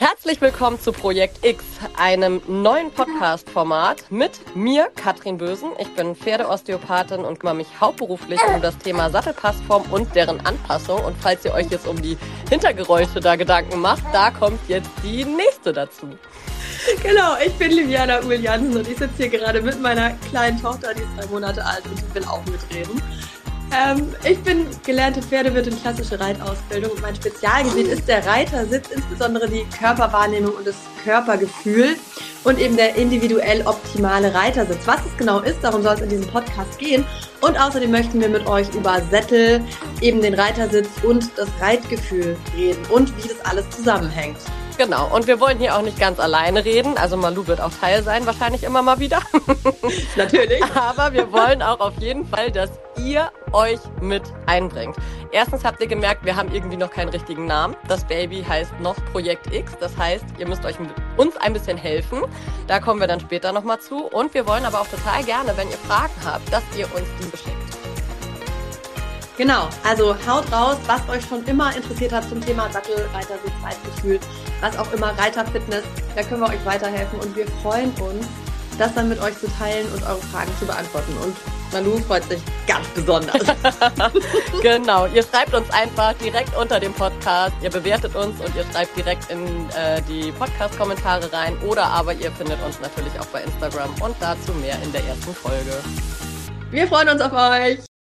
Herzlich willkommen zu Projekt X, einem neuen Podcast-Format mit mir, Katrin Bösen. Ich bin Pferdeosteopathin und kümmere mich hauptberuflich um das Thema Sattelpassform und deren Anpassung. Und falls ihr euch jetzt um die Hintergeräusche da Gedanken macht, da kommt jetzt die nächste dazu. Genau, ich bin Liviana Uhl Jansen und ich sitze hier gerade mit meiner kleinen Tochter, die ist drei Monate alt und die will auch mitreden. Ähm, ich bin gelernte Pferdewirtin klassische Reitausbildung und mein Spezialgebiet ist der Reitersitz, insbesondere die Körperwahrnehmung und das Körpergefühl und eben der individuell optimale Reitersitz. Was es genau ist, darum soll es in diesem Podcast gehen. Und außerdem möchten wir mit euch über Sättel, eben den Reitersitz und das Reitgefühl reden und wie das alles zusammenhängt. Genau, und wir wollen hier auch nicht ganz alleine reden. Also Malu wird auch Teil sein, wahrscheinlich immer mal wieder. Natürlich. Aber wir wollen auch auf jeden Fall, dass ihr euch mit einbringt. Erstens habt ihr gemerkt, wir haben irgendwie noch keinen richtigen Namen. Das Baby heißt noch Projekt X. Das heißt, ihr müsst euch uns ein bisschen helfen. Da kommen wir dann später nochmal zu. Und wir wollen aber auch total gerne, wenn ihr Fragen habt, dass ihr uns die beschickt. Genau, also haut raus, was euch schon immer interessiert hat zum Thema Sattel, Reitersitz, Reitgefühl, was auch immer, Reiterfitness, da können wir euch weiterhelfen und wir freuen uns, das dann mit euch zu teilen und eure Fragen zu beantworten. Und Manu freut sich ganz besonders. genau, ihr schreibt uns einfach direkt unter dem Podcast, ihr bewertet uns und ihr schreibt direkt in äh, die Podcast-Kommentare rein oder aber ihr findet uns natürlich auch bei Instagram und dazu mehr in der ersten Folge. Wir freuen uns auf euch.